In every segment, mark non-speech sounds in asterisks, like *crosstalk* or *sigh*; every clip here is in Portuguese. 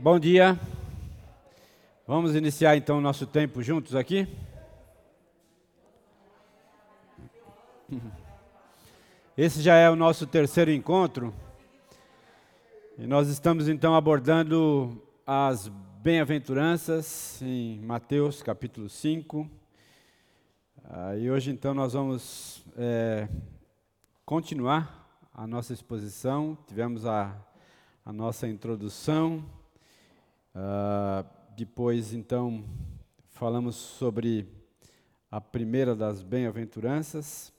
Bom dia. Vamos iniciar então o nosso tempo juntos aqui? *laughs* Esse já é o nosso terceiro encontro. E nós estamos então abordando as bem-aventuranças em Mateus capítulo 5. Ah, e hoje então nós vamos é, continuar a nossa exposição. Tivemos a, a nossa introdução. Ah, depois então falamos sobre a primeira das bem-aventuranças.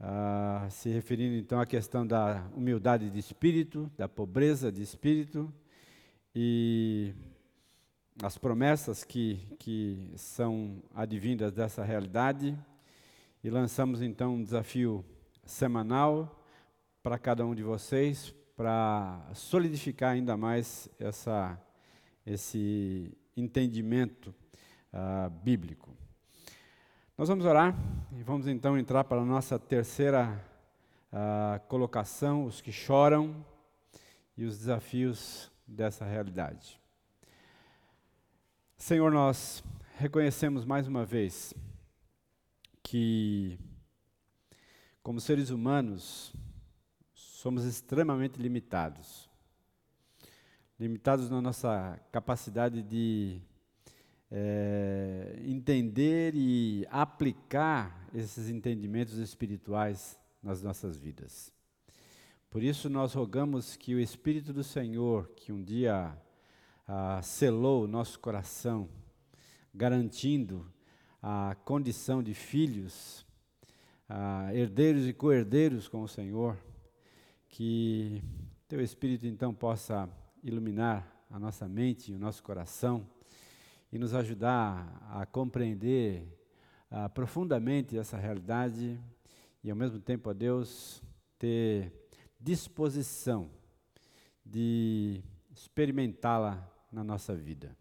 Ah, se referindo então à questão da humildade de espírito, da pobreza de espírito e as promessas que, que são advindas dessa realidade. E lançamos então um desafio semanal para cada um de vocês, para solidificar ainda mais essa, esse entendimento uh, bíblico. Nós vamos orar e vamos então entrar para a nossa terceira uh, colocação: os que choram e os desafios dessa realidade. Senhor, nós reconhecemos mais uma vez que, como seres humanos, somos extremamente limitados. Limitados na nossa capacidade de é, entender e aplicar esses entendimentos espirituais nas nossas vidas. Por isso, nós rogamos que o Espírito do Senhor, que um dia ah, selou o nosso coração, garantindo a condição de filhos, ah, herdeiros e co-herdeiros com o Senhor, que Teu Espírito então possa iluminar a nossa mente e o nosso coração e nos ajudar a compreender uh, profundamente essa realidade e, ao mesmo tempo, a Deus ter disposição de experimentá-la na nossa vida.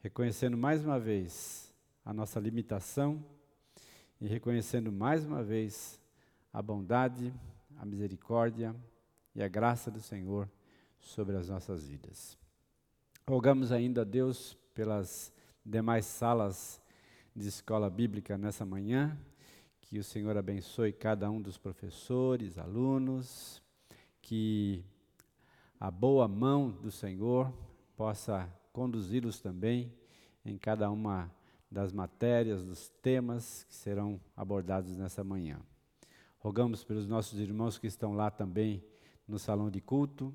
Reconhecendo mais uma vez a nossa limitação e reconhecendo mais uma vez a bondade, a misericórdia e a graça do Senhor sobre as nossas vidas. Rogamos ainda a Deus pelas demais salas de escola bíblica nessa manhã. Que o Senhor abençoe cada um dos professores, alunos, que a boa mão do Senhor possa conduzi-los também em cada uma das matérias, dos temas que serão abordados nessa manhã. Rogamos pelos nossos irmãos que estão lá também no salão de culto,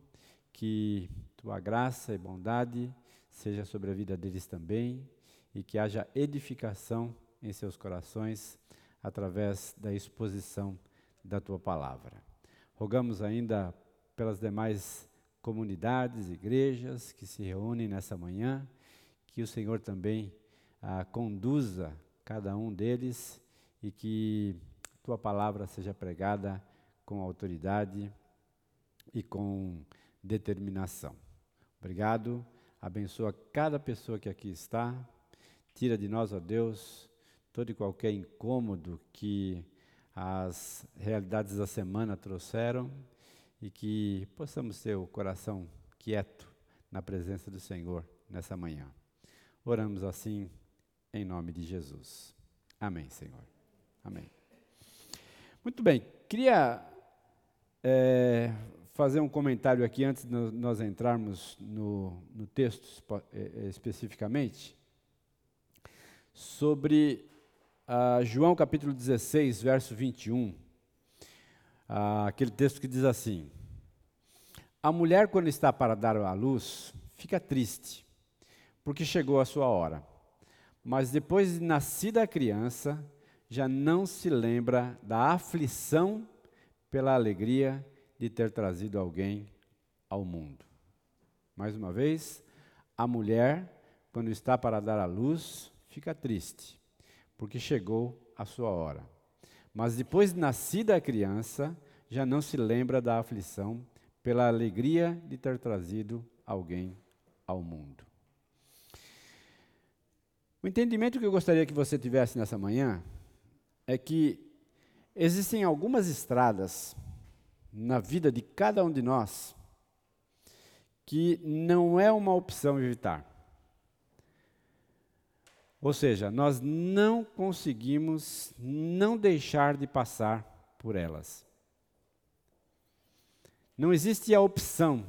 que tua graça e bondade seja sobre a vida deles também e que haja edificação em seus corações através da exposição da tua palavra. Rogamos ainda pelas demais comunidades, igrejas que se reúnem nessa manhã, que o Senhor também ah, conduza cada um deles e que tua palavra seja pregada com autoridade e com determinação. Obrigado Abençoa cada pessoa que aqui está. Tira de nós, ó Deus, todo e qualquer incômodo que as realidades da semana trouxeram e que possamos ter o coração quieto na presença do Senhor nessa manhã. Oramos assim em nome de Jesus. Amém, Senhor. Amém. Muito bem, queria é, fazer um comentário aqui antes de nós entrarmos no, no texto é, é, especificamente, sobre uh, João capítulo 16, verso 21. Uh, aquele texto que diz assim: A mulher, quando está para dar à luz, fica triste, porque chegou a sua hora. Mas depois de nascida a criança, já não se lembra da aflição pela alegria de ter trazido alguém ao mundo. Mais uma vez, a mulher, quando está para dar à luz, fica triste, porque chegou a sua hora. Mas depois de nascida a criança, já não se lembra da aflição pela alegria de ter trazido alguém ao mundo. O entendimento que eu gostaria que você tivesse nessa manhã é que existem algumas estradas na vida de cada um de nós que não é uma opção evitar. Ou seja, nós não conseguimos não deixar de passar por elas. Não existe a opção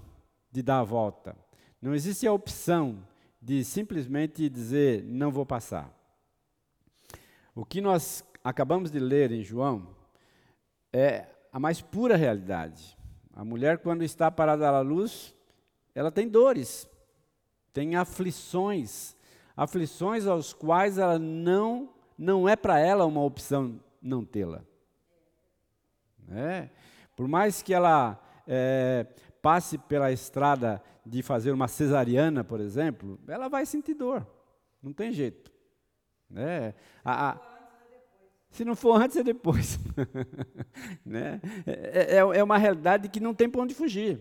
de dar a volta. Não existe a opção de simplesmente dizer não vou passar. O que nós acabamos de ler em João é a mais pura realidade. A mulher, quando está parada à luz, ela tem dores, tem aflições, aflições aos quais ela não, não é para ela uma opção não tê-la. É. Por mais que ela é, passe pela estrada de fazer uma cesariana, por exemplo, ela vai sentir dor. Não tem jeito. É, a, a, se não for antes, é depois. *laughs* né? É, é, é, uma realidade que não tem para onde fugir.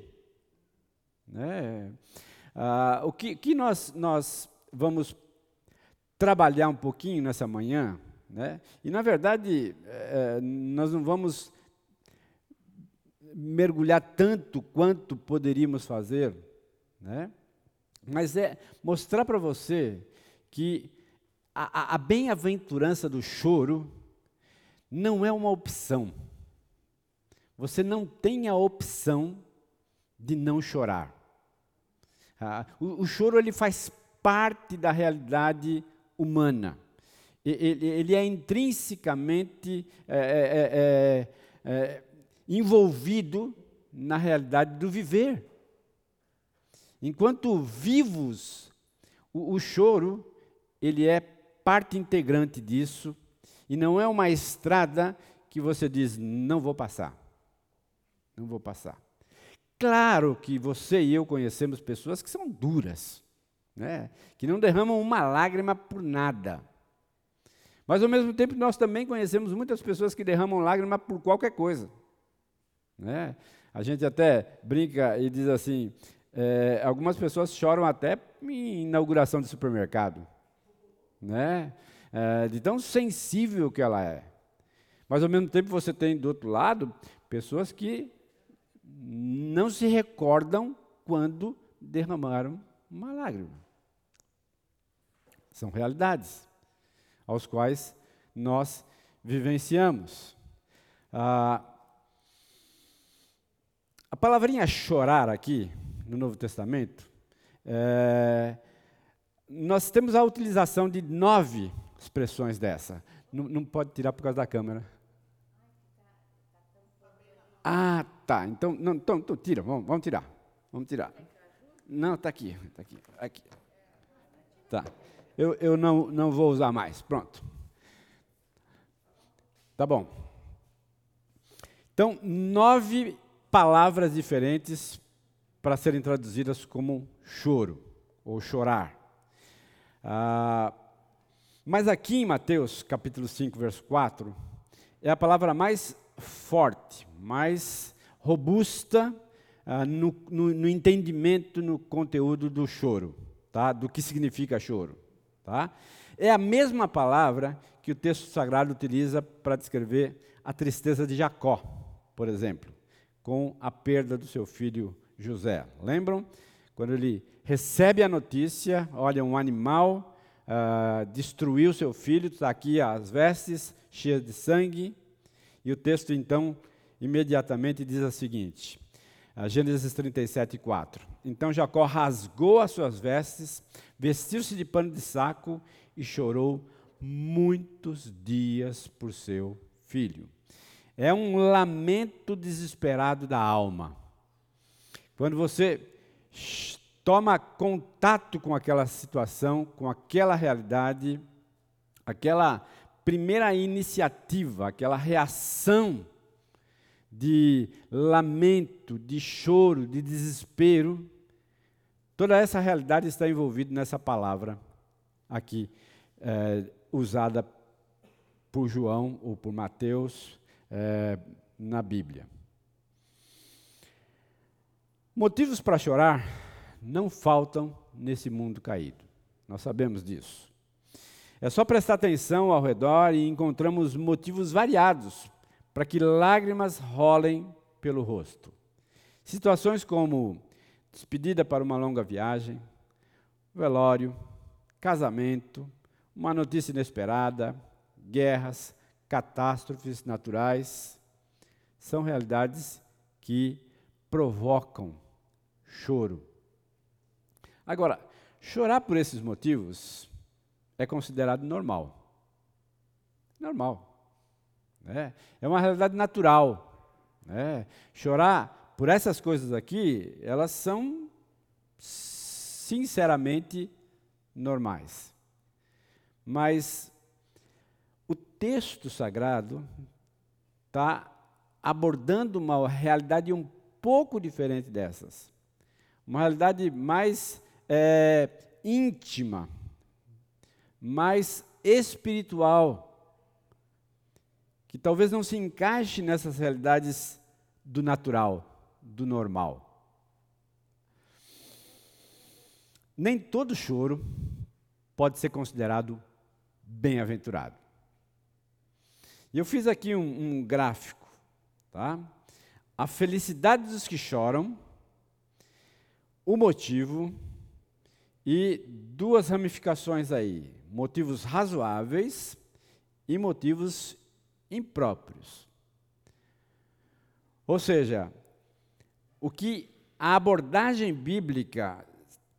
Né? Ah, o que, que nós, nós vamos trabalhar um pouquinho nessa manhã, né? e na verdade, é, nós não vamos mergulhar tanto quanto poderíamos fazer, né? mas é mostrar para você que a, a, a bem-aventurança do choro não é uma opção. Você não tem a opção de não chorar. Ah, o, o, choro ele faz parte da realidade humana. Ele, ele é intrinsecamente é, é, é, é, envolvido na realidade do viver. Enquanto vivos, o, o choro ele é parte integrante disso e não é uma estrada que você diz, não vou passar. Não vou passar. Claro que você e eu conhecemos pessoas que são duras, né? que não derramam uma lágrima por nada. Mas ao mesmo tempo nós também conhecemos muitas pessoas que derramam lágrima por qualquer coisa. Né? A gente até brinca e diz assim: é, algumas pessoas choram até em inauguração de supermercado. Né? É, de tão sensível que ela é. Mas ao mesmo tempo você tem do outro lado pessoas que não se recordam quando derramaram uma lágrima. São realidades aos quais nós vivenciamos. Ah, a palavrinha chorar aqui, no Novo Testamento, é, nós temos a utilização de nove expressões dessa. Não, não pode tirar por causa da câmera. Ah, tá. Então, não, então, então tira, vamos, vamos tirar. Vamos tirar. Não, está aqui, está aqui, aqui. Tá. Eu, eu não, não vou usar mais. Pronto. Tá bom. Então, nove palavras diferentes para serem traduzidas como choro ou chorar. Ah, mas aqui em Mateus capítulo 5, verso 4, é a palavra mais forte, mais robusta uh, no, no, no, entendimento, no conteúdo do choro, tá? do que significa choro. Tá? É a mesma palavra que o texto sagrado utiliza para descrever a tristeza de Jacó, por exemplo, com a perda do seu filho José. Lembram? Quando ele recebe a notícia, olha, um animal uh, destruiu seu filho, está aqui as vestes cheias de sangue. E o texto, então, imediatamente diz o seguinte: uh, Gênesis 37, 4. Então Jacó rasgou as suas vestes, vestiu-se de pano de saco e chorou muitos dias por seu filho. É um lamento desesperado da alma. Quando você toma contato com aquela situação, com aquela realidade, aquela primeira iniciativa, aquela reação de lamento, de choro, de desespero, toda essa realidade está envolvida nessa palavra aqui, é, usada por João ou por Mateus é, na Bíblia. Motivos para chorar não faltam nesse mundo caído. Nós sabemos disso. É só prestar atenção ao redor e encontramos motivos variados para que lágrimas rolem pelo rosto. Situações como despedida para uma longa viagem, velório, casamento, uma notícia inesperada, guerras, catástrofes naturais, são realidades que provocam choro. Agora, chorar por esses motivos é considerado normal. Normal. Né? É uma realidade natural. Né? Chorar por essas coisas aqui, elas são sinceramente normais. Mas o texto sagrado está abordando uma realidade um pouco diferente dessas. Uma realidade mais é, íntima, mais espiritual, que talvez não se encaixe nessas realidades do natural, do normal. Nem todo choro pode ser considerado bem-aventurado. E eu fiz aqui um, um gráfico, tá? A felicidade dos que choram, o motivo e duas ramificações aí: motivos razoáveis e motivos impróprios. Ou seja, o que a abordagem bíblica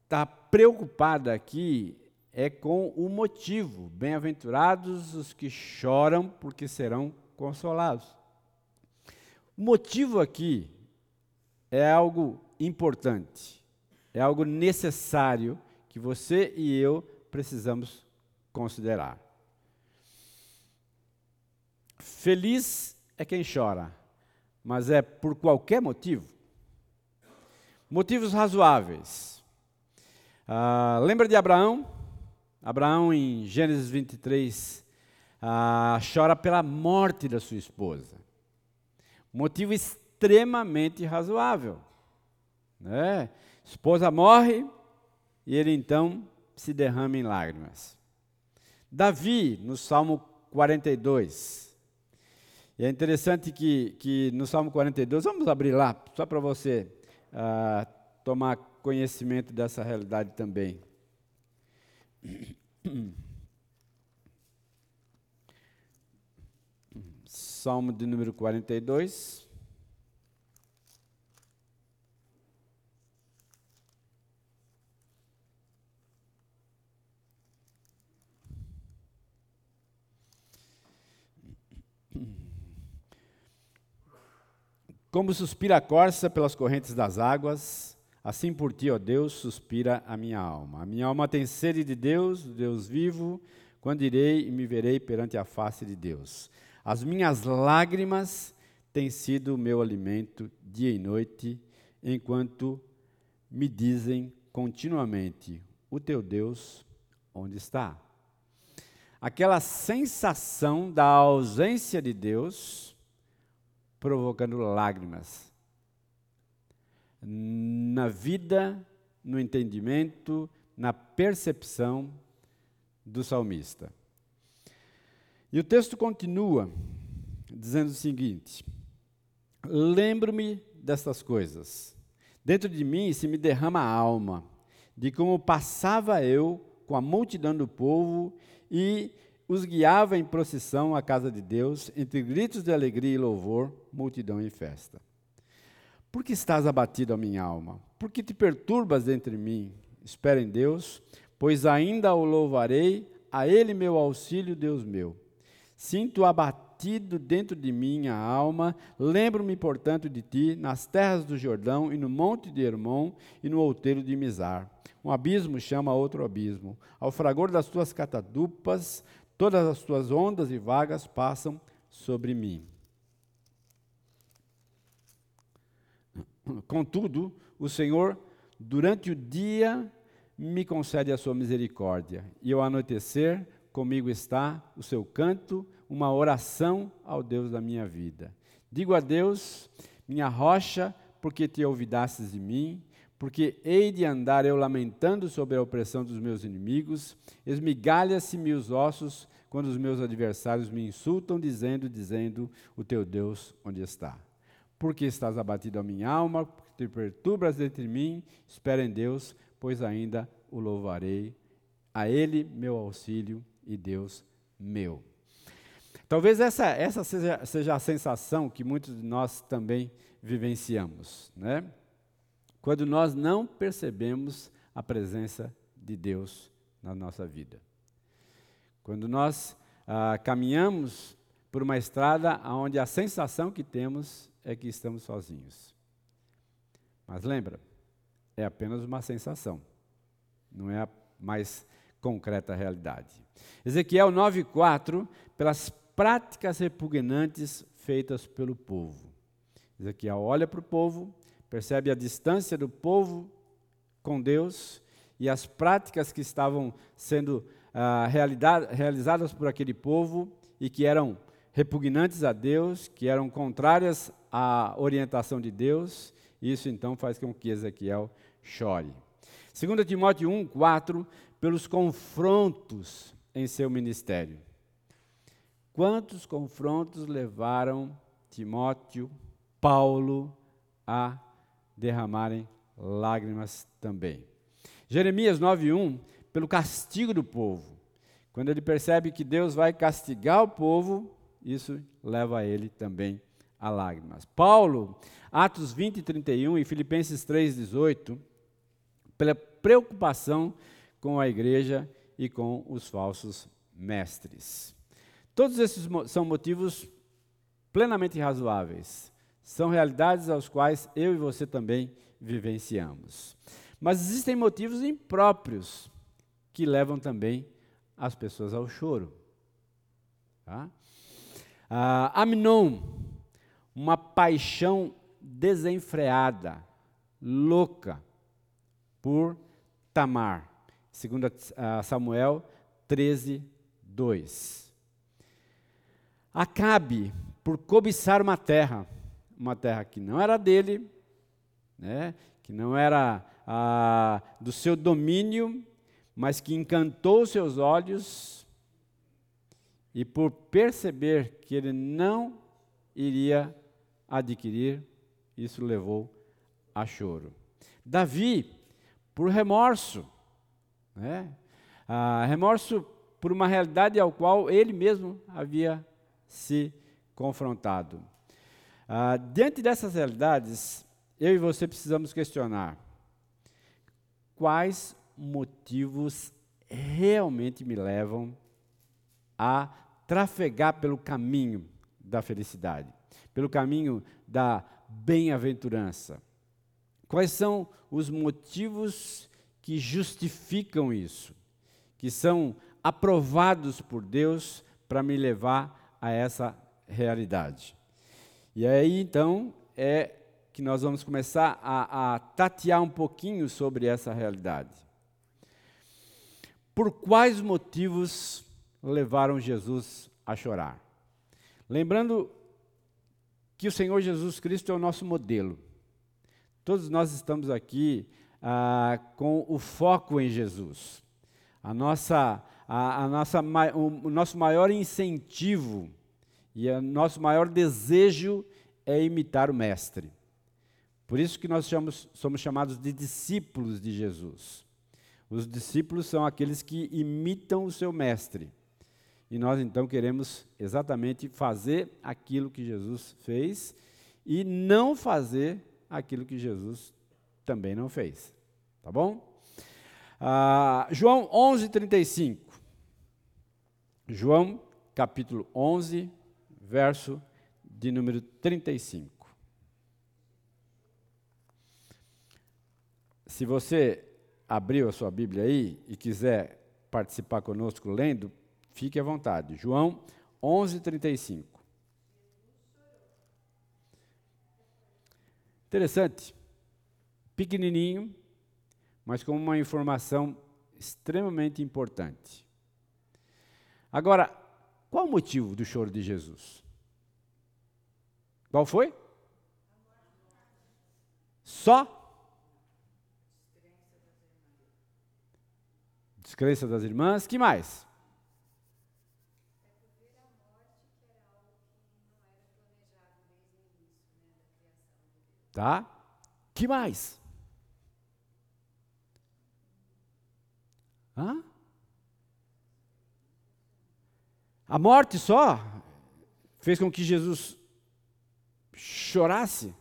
está preocupada aqui é com o motivo. Bem-aventurados os que choram, porque serão consolados. O motivo aqui é algo importante, é algo necessário que você e eu precisamos considerar. Feliz é quem chora, mas é por qualquer motivo. Motivos razoáveis. Ah, lembra de Abraão? Abraão, em Gênesis 23, ah, chora pela morte da sua esposa. Motivo extremamente razoável. Né? Esposa morre e ele então se derrama em lágrimas. Davi, no Salmo 42. E é interessante que, que no Salmo 42, vamos abrir lá, só para você uh, tomar conhecimento dessa realidade também. *clears throat* Salmo de número 42. Como suspira a corça pelas correntes das águas, assim por ti, ó Deus, suspira a minha alma. A minha alma tem sede de Deus, Deus vivo, quando irei e me verei perante a face de Deus. As minhas lágrimas têm sido o meu alimento dia e noite, enquanto me dizem continuamente: O teu Deus, onde está? Aquela sensação da ausência de Deus provocando lágrimas. Na vida, no entendimento, na percepção do salmista. E o texto continua dizendo o seguinte: Lembro-me destas coisas. Dentro de mim se me derrama a alma, de como passava eu com a multidão do povo e os guiava em procissão à casa de Deus, entre gritos de alegria e louvor, multidão em festa. Por que estás abatido, a minha alma? Por que te perturbas entre mim? Espera em Deus, pois ainda o louvarei, a Ele meu auxílio, Deus meu. Sinto abatido dentro de minha alma, lembro-me, portanto, de ti, nas terras do Jordão, e no monte de Hermon, e no outeiro de Mizar. Um abismo chama outro abismo. Ao fragor das tuas catadupas, Todas as tuas ondas e vagas passam sobre mim. Contudo, o Senhor, durante o dia, me concede a sua misericórdia, e ao anoitecer, comigo está o seu canto, uma oração ao Deus da minha vida. Digo a Deus, minha rocha, porque te olvidastes de mim, porque hei de andar eu lamentando sobre a opressão dos meus inimigos, esmigalha-se-me os ossos quando os meus adversários me insultam, dizendo, dizendo, o teu Deus onde está? Porque estás abatido a minha alma, te perturbas dentro de mim, espera em Deus, pois ainda o louvarei. A Ele, meu auxílio e Deus meu. Talvez essa, essa seja, seja a sensação que muitos de nós também vivenciamos, né? Quando nós não percebemos a presença de Deus na nossa vida. Quando nós ah, caminhamos por uma estrada onde a sensação que temos é que estamos sozinhos. Mas lembra, é apenas uma sensação, não é a mais concreta realidade. Ezequiel 9,4, pelas práticas repugnantes feitas pelo povo. Ezequiel olha para o povo, percebe a distância do povo com Deus e as práticas que estavam sendo ah, realizadas por aquele povo e que eram repugnantes a Deus, que eram contrárias à orientação de Deus. Isso então faz com que Ezequiel chore. 2 Timóteo 1, 4, pelos confrontos em seu ministério. Quantos confrontos levaram Timóteo, Paulo a derramarem lágrimas também? Jeremias 9:1, pelo castigo do povo. Quando ele percebe que Deus vai castigar o povo, isso leva ele também a lágrimas. Paulo, Atos 20 31 e Filipenses 3:18, pela preocupação com a igreja e com os falsos mestres. Todos esses são motivos plenamente razoáveis. São realidades aos quais eu e você também vivenciamos. Mas existem motivos impróprios que levam também as pessoas ao choro. Tá? Ah, uma paixão desenfreada, louca, por Tamar. Segundo Samuel 13, 2. Acabe por cobiçar uma terra, uma terra que não era dele, né, que não era ah, do seu domínio, mas que encantou seus olhos, e por perceber que ele não iria adquirir, isso levou a choro. Davi, por remorso, né? Ah, remorso por uma realidade ao qual ele mesmo havia se confrontado. Ah, diante dessas realidades, eu e você precisamos questionar quais motivos realmente me levam a trafegar pelo caminho da felicidade, pelo caminho da bem-aventurança. Quais são os motivos que justificam isso, que são aprovados por Deus para me levar a essa realidade. E aí, então, é que nós vamos começar a, a tatear um pouquinho sobre essa realidade. Por quais motivos levaram Jesus a chorar? Lembrando que o Senhor Jesus Cristo é o nosso modelo. Todos nós estamos aqui ah, com o foco em Jesus. A nossa a, a nossa, o, nosso maior incentivo e o nosso maior desejo é imitar o Mestre. Por isso que nós chamamos, somos chamados de discípulos de Jesus. Os discípulos são aqueles que imitam o seu Mestre. E nós então queremos exatamente fazer aquilo que Jesus fez e não fazer aquilo que Jesus também não fez. Tá bom? Ah, João 11, 35. João, capítulo 11, verso de número 35. Se você abriu a sua Bíblia aí e quiser participar conosco lendo, fique à vontade. João 11, 35. Interessante. Pequenininho, mas com uma informação extremamente importante. Agora, qual o motivo do choro de Jesus? Qual foi? Só? Descrença das irmãs. Que mais? Tá? Que mais? Hã? A morte só fez com que Jesus chorasse.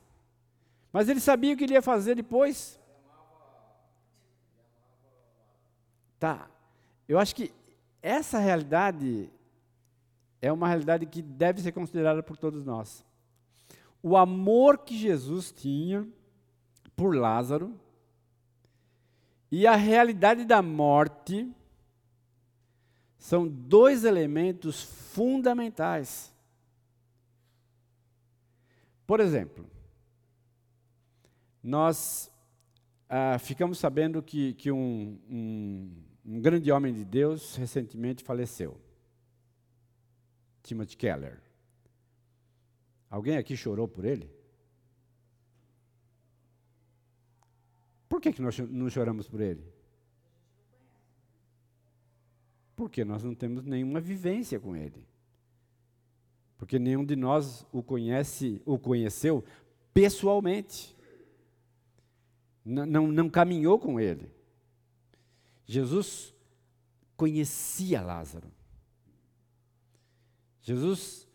Mas ele sabia o que ele ia fazer depois. Tá. Eu acho que essa realidade é uma realidade que deve ser considerada por todos nós. O amor que Jesus tinha por Lázaro e a realidade da morte são dois elementos fundamentais. Por exemplo, nós ah, ficamos sabendo que, que um, um, um grande homem de Deus recentemente faleceu. Timothy Keller. Alguém aqui chorou por ele? Por que, que nós não choramos por ele? Porque nós não temos nenhuma vivência com ele. Porque nenhum de nós o conhece, o conheceu pessoalmente. Não, não, não caminhou com ele. Jesus conhecia Lázaro. Jesus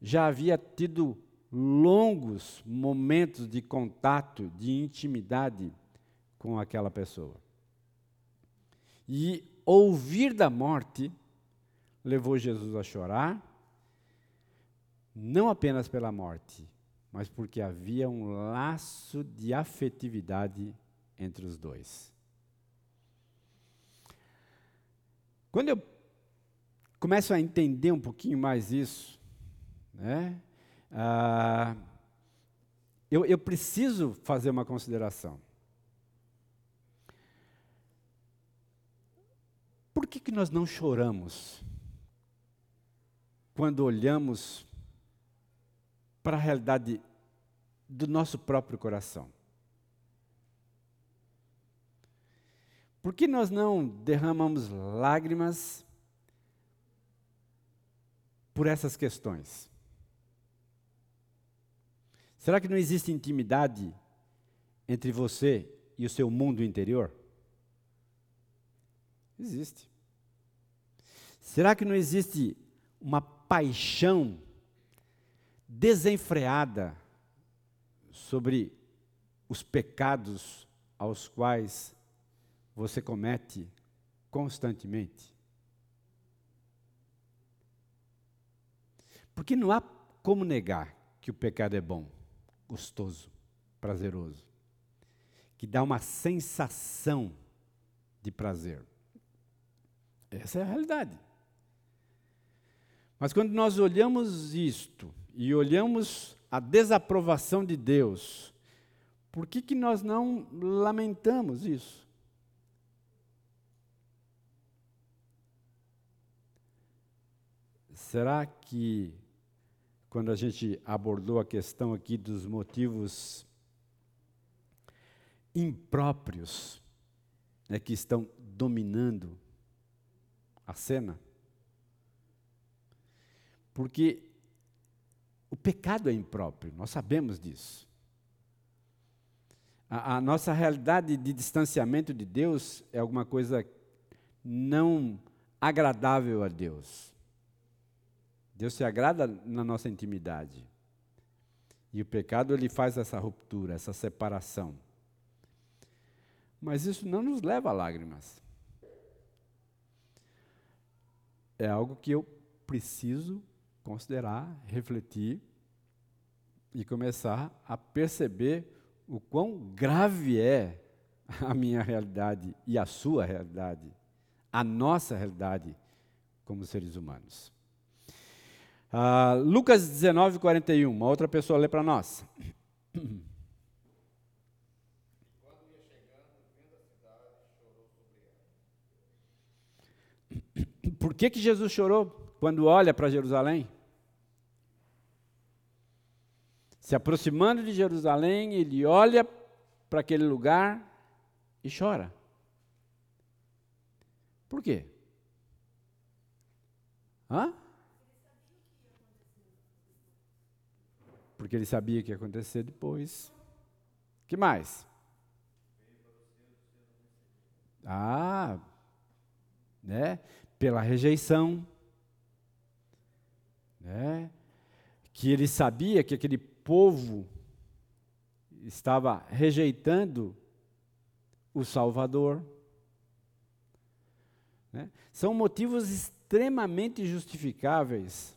já havia tido longos momentos de contato, de intimidade com aquela pessoa. E ouvir da morte levou Jesus a chorar, não apenas pela morte, mas porque havia um laço de afetividade entre os dois. Quando eu começo a entender um pouquinho mais isso, né, ah, eu, eu preciso fazer uma consideração. Por que, que nós não choramos quando olhamos para a realidade do nosso próprio coração? Por que nós não derramamos lágrimas por essas questões? Será que não existe intimidade entre você e o seu mundo interior? Existe. Será que não existe uma paixão desenfreada sobre os pecados aos quais você comete constantemente? Porque não há como negar que o pecado é bom, gostoso, prazeroso, que dá uma sensação de prazer. Essa é a realidade. Mas quando nós olhamos isto e olhamos a desaprovação de Deus, por que, que nós não lamentamos isso? Será que, quando a gente abordou a questão aqui dos motivos impróprios né, que estão dominando a cena. Porque o pecado é impróprio, nós sabemos disso. A, a, nossa realidade de distanciamento de Deus é alguma coisa não agradável a Deus. Deus se agrada na nossa intimidade. E o pecado ele faz essa ruptura, essa separação. Mas isso não nos leva a lágrimas é algo que eu preciso considerar, refletir e começar a perceber o quão grave é a minha realidade e a sua realidade, a nossa realidade como seres humanos. Uh, Lucas 19, 41, uma outra pessoa lê para nós. *coughs* Por que, que Jesus chorou quando olha para Jerusalém? Se aproximando de Jerusalém, ele olha para aquele lugar e chora. Por quê? Hã? Porque ele sabia o que ia acontecer depois. que mais? Ah, né? Pela rejeição, né? Que ele sabia que aquele povo estava rejeitando o Salvador. Né? São motivos extremamente justificáveis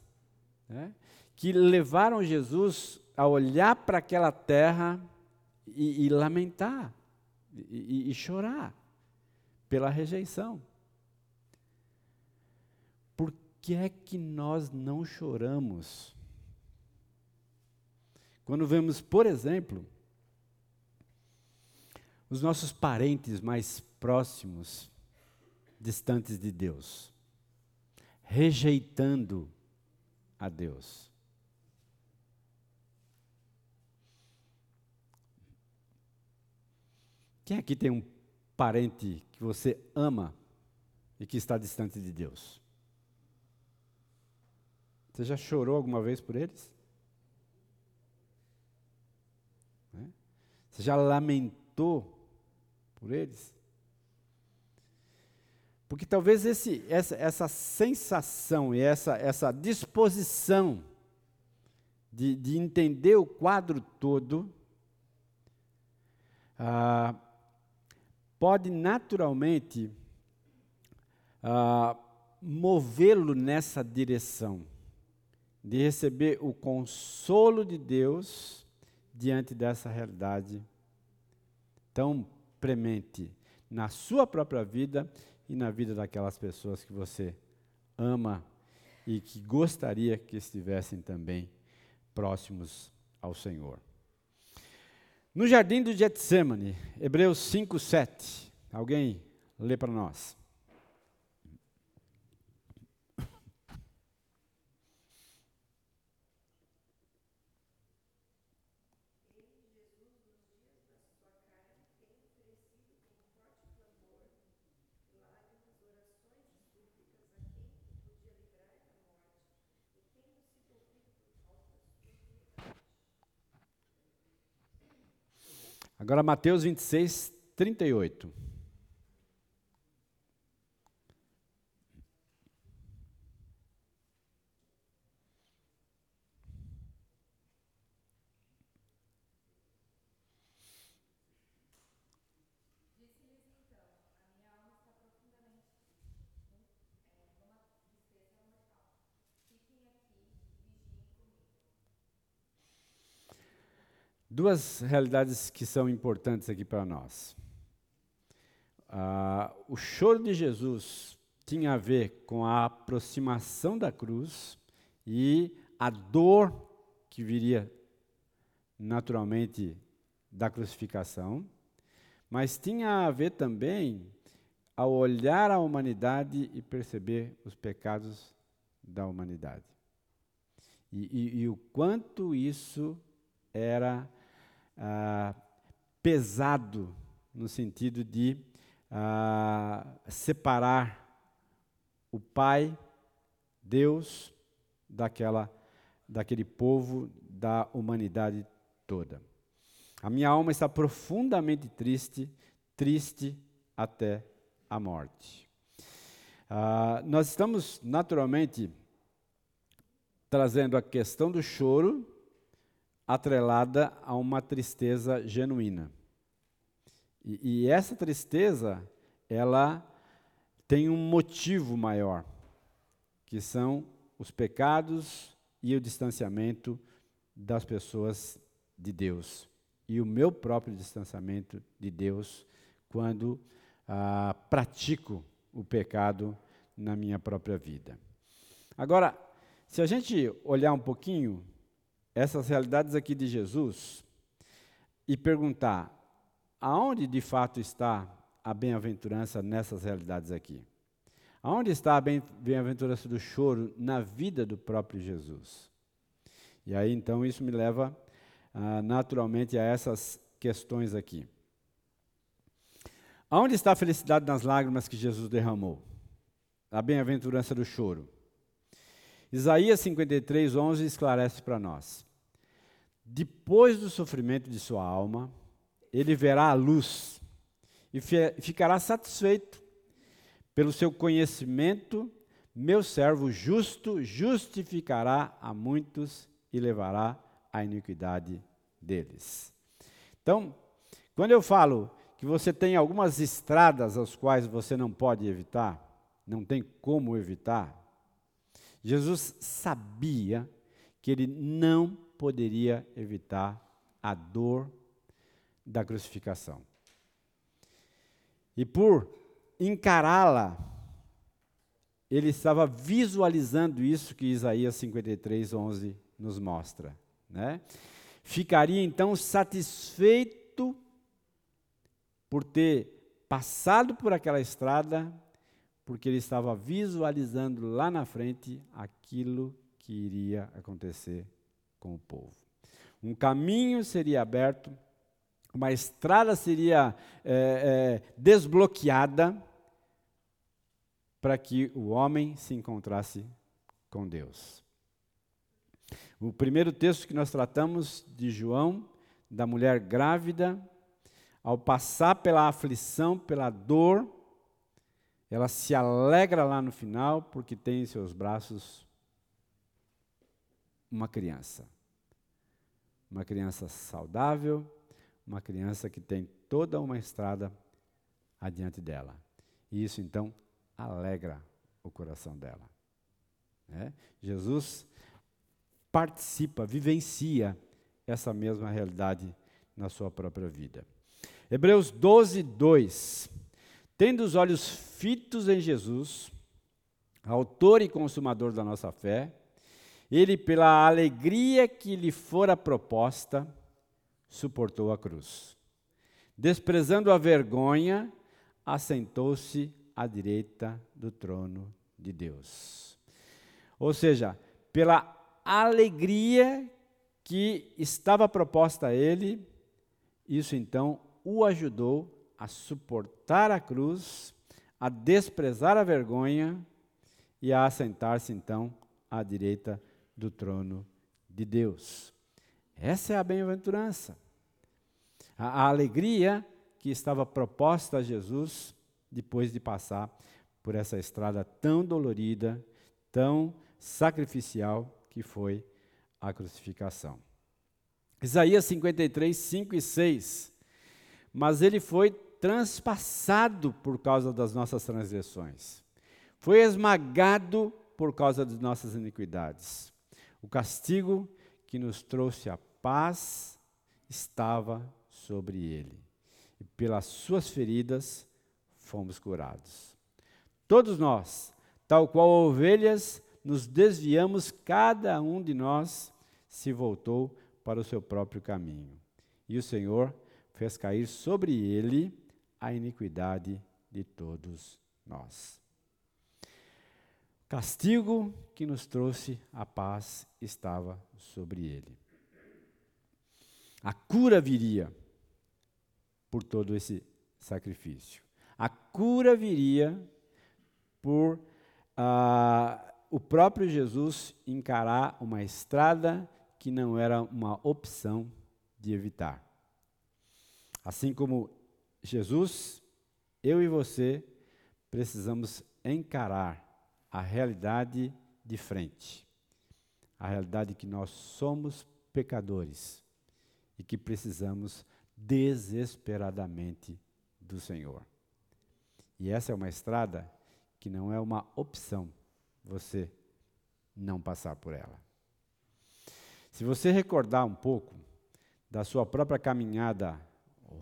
né? que levaram Jesus a olhar para aquela terra e, e lamentar e, e, e chorar pela rejeição. Por que é que nós não choramos? Quando vemos, por exemplo, os nossos parentes mais próximos, distantes de Deus, rejeitando a Deus. Quem aqui tem um parente que você ama e que está distante de Deus? Você já chorou alguma vez por eles? Né? Você já lamentou por eles? Porque talvez esse, essa, essa sensação e essa, essa disposição de, de entender o quadro todo ah, pode naturalmente ah, movê-lo nessa direção, de receber o consolo de Deus diante dessa realidade tão premente na sua própria vida e na vida daquelas pessoas que você ama e que gostaria que estivessem também próximos ao Senhor. No jardim do Getsemane, Hebreus 5, 7. Alguém lê para nós. Agora, Mateus 26, 38. Duas realidades que são importantes aqui para nós. Ah, o choro de Jesus tinha a ver com a aproximação da cruz e a dor que viria naturalmente da crucificação, mas tinha a ver também ao olhar a humanidade e perceber os pecados da humanidade. E, e, e o quanto isso era ah, pesado no sentido de ah, separar o Pai, Deus, daquela, daquele povo, da humanidade toda. A minha alma está profundamente triste, triste até a morte. Ah, nós estamos naturalmente trazendo a questão do choro atrelada a uma tristeza genuína. E, e, essa tristeza, ela tem um motivo maior, que são os pecados e o distanciamento das pessoas de Deus. E o meu próprio distanciamento de Deus quando ah, pratico o pecado na minha própria vida. Agora, se a gente olhar um pouquinho essas realidades aqui de Jesus e perguntar aonde de fato está a bem-aventurança nessas realidades aqui? Aonde está a bem-aventurança do choro na vida do próprio Jesus? E aí então isso me leva ah, naturalmente a essas questões aqui. Aonde está a felicidade nas lágrimas que Jesus derramou? A bem-aventurança do choro. Isaías 53, 11 esclarece para nós. Depois do sofrimento de sua alma, ele verá a luz e ficará satisfeito pelo seu conhecimento. Meu servo justo justificará a muitos e levará a iniquidade deles. Então, quando eu falo que você tem algumas estradas as quais você não pode evitar, não tem como evitar, Jesus sabia que ele não poderia evitar a dor da crucificação. E por encará-la, ele estava visualizando isso que Isaías 53, 11 nos mostra. Né? Ficaria então satisfeito por ter passado por aquela estrada, porque ele estava visualizando lá na frente aquilo que iria acontecer com o povo. Um caminho seria aberto, uma estrada seria é, é, desbloqueada para que o homem se encontrasse com Deus. O primeiro texto que nós tratamos de João, da mulher grávida, ao passar pela aflição, pela dor, ela se alegra lá no final porque tem em seus braços uma criança. Uma criança saudável, uma criança que tem toda uma estrada adiante dela. E isso então alegra o coração dela. É? Jesus participa, vivencia essa mesma realidade na sua própria vida. Hebreus 12, 2. Tendo os olhos fitos em Jesus, autor e consumador da nossa fé, ele, pela alegria que lhe fora proposta, suportou a cruz. Desprezando a vergonha, assentou-se à direita do trono de Deus. Ou seja, pela alegria que estava proposta a ele, isso então o ajudou a suportar a cruz, a desprezar a vergonha e a assentar-se então à direita do trono de Deus. Essa é a bem-aventurança. A, a, alegria que estava proposta a Jesus depois de passar por essa estrada tão dolorida, tão sacrificial que foi a crucificação. Isaías 53, 5 e 6. Mas ele foi transpassado por causa das nossas transgressões, foi esmagado por causa de nossas iniquidades. O castigo que nos trouxe a paz estava sobre ele, e pelas suas feridas fomos curados. Todos nós, tal qual ovelhas, nos desviamos, cada um de nós se voltou para o seu próprio caminho. E o Senhor fez cair sobre ele a iniquidade de todos nós. Castigo que nos trouxe a paz estava sobre ele. A cura viria por todo esse sacrifício. A cura viria por ah, o próprio Jesus encarar uma estrada que não era uma opção de evitar. Assim como Jesus, eu e você precisamos encarar a realidade de frente. A realidade que nós somos pecadores e que precisamos desesperadamente do Senhor. E essa é uma estrada que não é uma opção você não passar por ela. Se você recordar um pouco da sua própria caminhada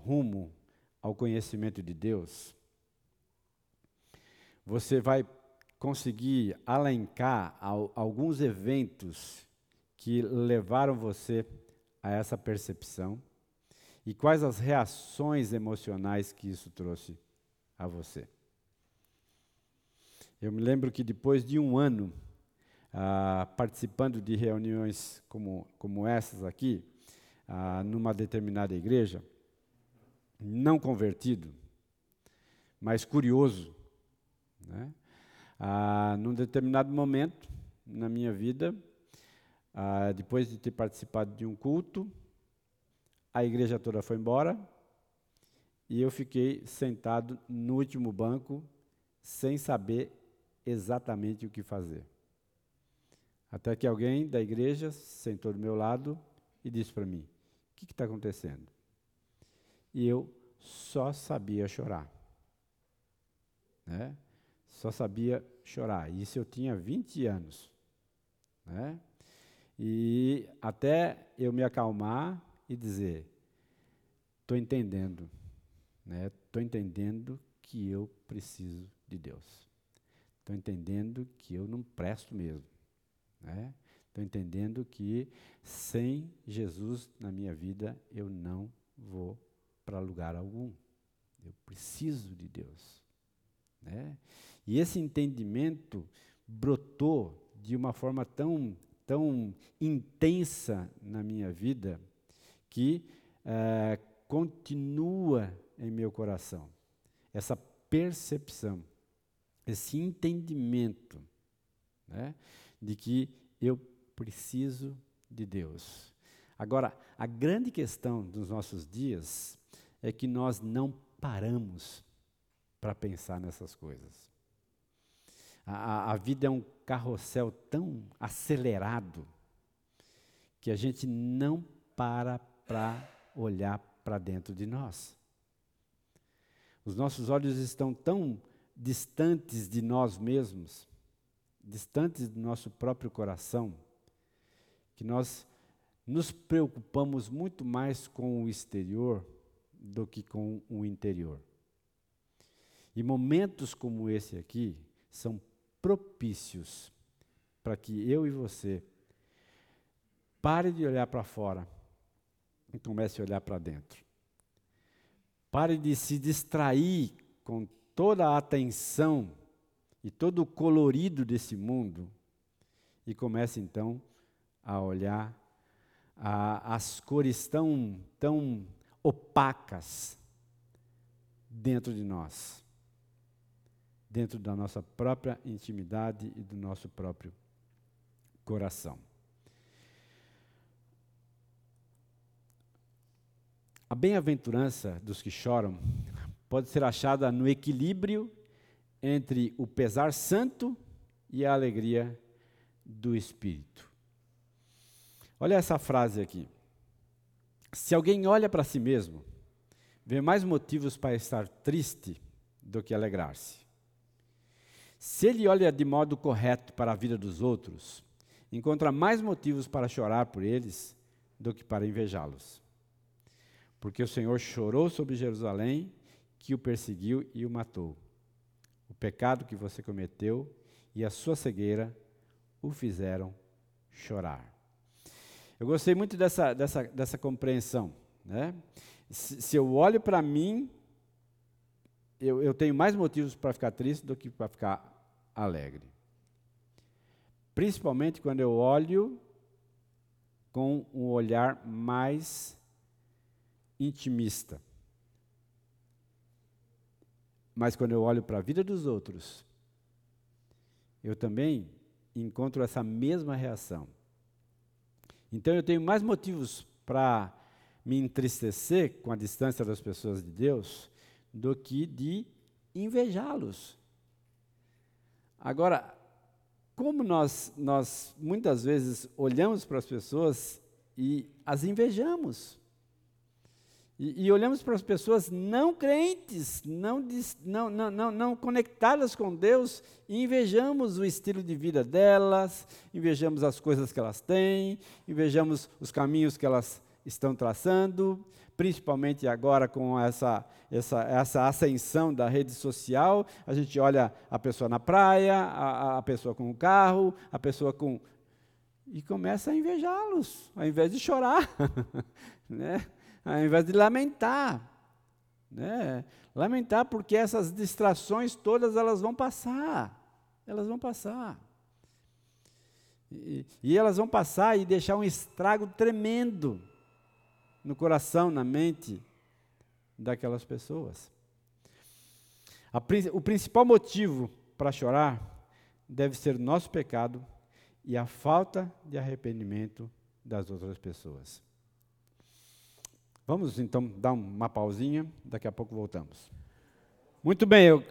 rumo ao conhecimento de Deus, você vai conseguir alencar alguns eventos que levaram você a essa percepção e quais as reações emocionais que isso trouxe a você. Eu me lembro que depois de um ano ah, participando de reuniões como, como essas aqui, ah, numa determinada igreja, não convertido, mas curioso, né? Ah, num determinado momento na minha vida, ah, depois de ter participado de um culto, a igreja toda foi embora e eu fiquei sentado no último banco, sem saber exatamente o que fazer. Até que alguém da igreja sentou do meu lado e disse para mim: O que está acontecendo? E eu só sabia chorar. Né? Só sabia chorar. Isso eu tinha 20 anos. Né? E até eu me acalmar e dizer: Estou entendendo. Estou né? entendendo que eu preciso de Deus. Estou entendendo que eu não presto mesmo. Estou né? entendendo que sem Jesus na minha vida eu não vou para lugar algum. Eu preciso de Deus. Né? E esse entendimento brotou de uma forma tão, tão intensa na minha vida que é, continua em meu coração. Essa percepção, esse entendimento né, de que eu preciso de Deus. Agora, a grande questão dos nossos dias é que nós não paramos para pensar nessas coisas. A, a, vida é um carrossel tão acelerado que a gente não para para olhar para dentro de nós. Os nossos olhos estão tão distantes de nós mesmos, distantes do nosso próprio coração, que nós nos preocupamos muito mais com o exterior do que com o interior. E momentos como esse aqui são propícios para que eu e você pare de olhar para fora e comece a olhar para dentro. Pare de se distrair com toda a atenção e todo o colorido desse mundo e comece então a olhar a, as cores tão, tão opacas dentro de nós, dentro da nossa própria intimidade e do nosso próprio coração. A bem-aventurança dos que choram pode ser achada no equilíbrio entre o pesar santo e a alegria do espírito. Olha essa frase aqui. Se alguém olha para si mesmo, vê mais motivos para estar triste do que alegrar-se. Se ele olha de modo correto para a vida dos outros, encontra mais motivos para chorar por eles do que para invejá-los. Porque o Senhor chorou sobre Jerusalém, que o perseguiu e o matou. O pecado que você cometeu e a sua cegueira o fizeram chorar. Eu gostei muito dessa, dessa, dessa compreensão. Né? Se, se eu olho para mim, eu, eu tenho mais motivos para ficar triste do que para ficar alegre. Principalmente quando eu olho com um olhar mais intimista. Mas quando eu olho para a vida dos outros, eu também encontro essa mesma reação. Então eu tenho mais motivos para me entristecer com a distância das pessoas de Deus do que de invejá-los. Agora, como nós, nós muitas vezes olhamos para as pessoas e as invejamos. E, e olhamos para as pessoas não crentes, não, não, não, não, conectadas com Deus, e invejamos o estilo de vida delas, invejamos as coisas que elas têm, invejamos os caminhos que elas estão traçando, principalmente agora com essa, essa, essa ascensão da rede social, a gente olha a pessoa na praia, a, a pessoa com o carro, a pessoa com. e começa a invejá-los, ao invés de chorar. *laughs* né? ao invés de lamentar. Né? Lamentar porque essas distrações todas elas vão passar. Elas vão passar. E, e elas vão passar e deixar um estrago tremendo no coração, na mente daquelas pessoas. A, o principal motivo para chorar deve ser o nosso pecado e a falta de arrependimento das outras pessoas. Vamos então dar uma pausinha, daqui a pouco voltamos. Muito bem, eu,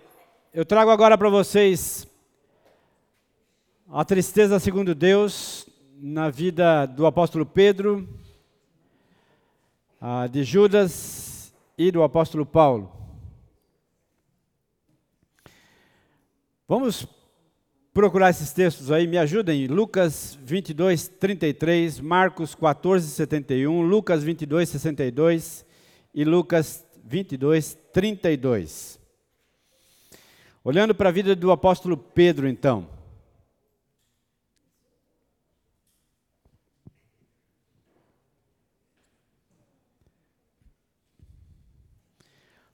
eu trago agora para vocês a tristeza segundo Deus na vida do apóstolo Pedro, de Judas e do apóstolo Paulo. Vamos procurar esses textos aí, me ajudem. Lucas 22, 33, Marcos 14, 71, Lucas 22, 62 e Lucas 22, 32. Olhando para a vida do apóstolo Pedro, então.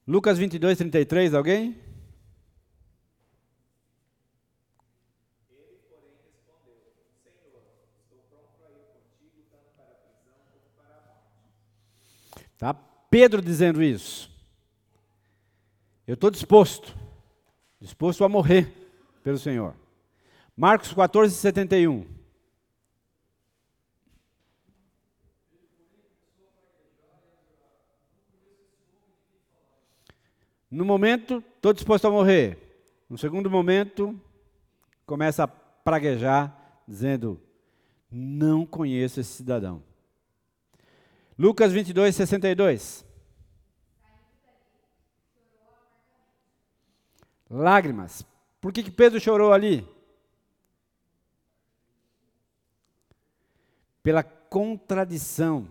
Lucas 22, 33, alguém? Tá? Pedro dizendo isso. Eu estou disposto, disposto a morrer pelo Senhor. Marcos 14, 71. No momento, estou disposto a morrer. No segundo momento, começa a praguejar, dizendo: Não conheço esse cidadão. Lucas 22, 62. Lágrimas. Por que, que Pedro chorou ali? Pela contradição.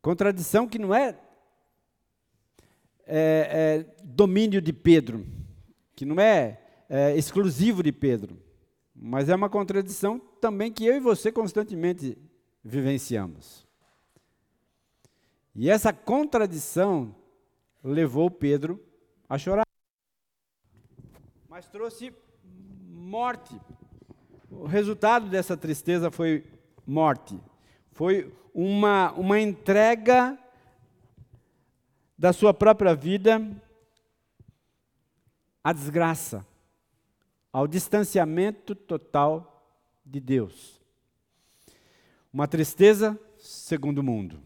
Contradição que não é, é, é domínio de Pedro, que não é, é exclusivo de Pedro, mas é uma contradição também que eu e você constantemente vivenciamos. E essa contradição levou Pedro a chorar. Mas trouxe morte. O resultado dessa tristeza foi morte. Foi uma, uma entrega da sua própria vida à desgraça, ao distanciamento total de Deus. Uma tristeza segundo o mundo,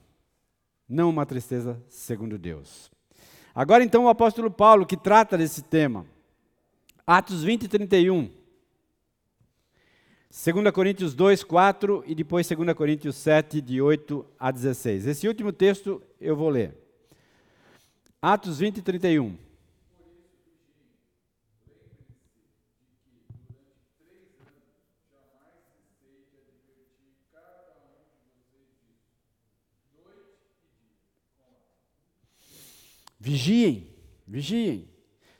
não uma tristeza segundo Deus. Agora então o apóstolo Paulo que trata desse tema. Atos 20 e 31. 2 Coríntios 2, 4 e depois 2 Coríntios 7, de 8 a 16. Esse último texto eu vou ler. Atos 20 e 31. Vigiem, vigiem.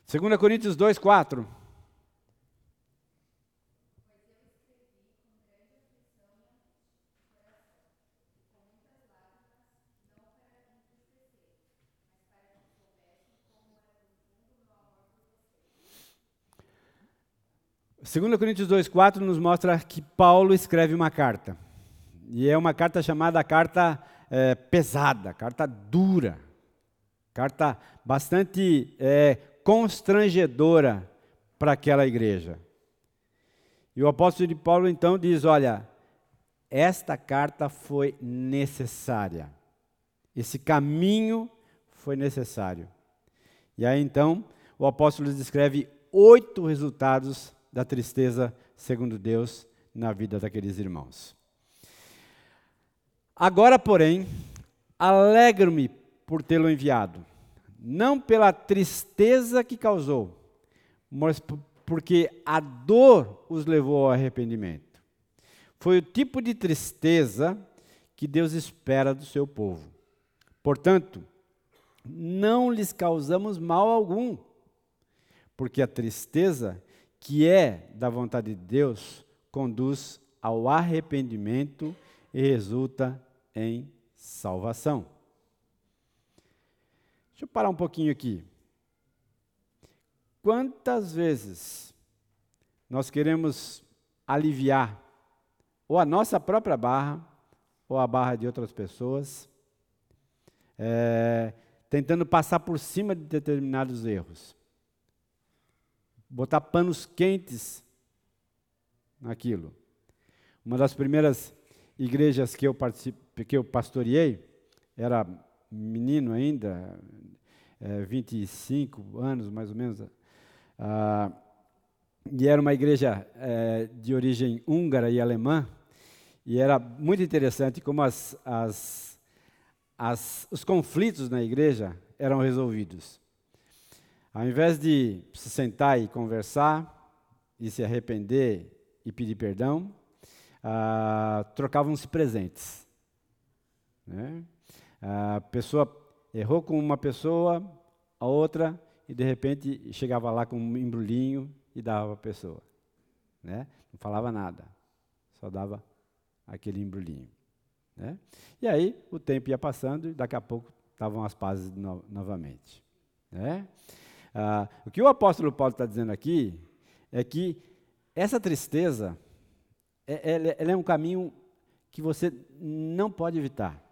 2 Coríntios 2, 4. Segunda Coríntios 2,4 nos mostra que Paulo escreve uma carta. E é uma carta chamada carta é, pesada, carta dura. Carta bastante é, constrangedora para aquela igreja. E o apóstolo de Paulo então diz: Olha, esta carta foi necessária. Esse caminho foi necessário. E aí então o apóstolo descreve oito resultados da tristeza, segundo Deus, na vida daqueles irmãos. Agora, porém, alegro-me por tê-lo enviado, não pela tristeza que causou, mas porque a dor os levou ao arrependimento. Foi o tipo de tristeza que Deus espera do seu povo. Portanto, não lhes causamos mal algum, porque a tristeza, que é da vontade de Deus, conduz ao arrependimento e resulta em salvação. Deixa eu parar um pouquinho aqui. Quantas vezes nós queremos aliviar ou a nossa própria barra, ou a barra de outras pessoas, é, tentando passar por cima de determinados erros, botar panos quentes naquilo. Uma das primeiras igrejas que eu, que eu pastoreei, era menino ainda, é, 25 anos mais ou menos, ah, e era uma igreja é, de origem húngara e alemã, e era muito interessante como as, as, as, os conflitos na igreja eram resolvidos. Ao invés de se sentar e conversar, e se arrepender e pedir perdão, ah, trocavam-se presentes. Né? A pessoa errou com uma pessoa, a outra, e de repente chegava lá com um embrulhinho e dava para a pessoa. Né? Não falava nada, só dava aquele embrulhinho. Né? E aí o tempo ia passando e daqui a pouco estavam as pazes no, novamente. Né? Ah, o que o apóstolo Paulo está dizendo aqui é que essa tristeza é, ela, ela é um caminho que você não pode evitar.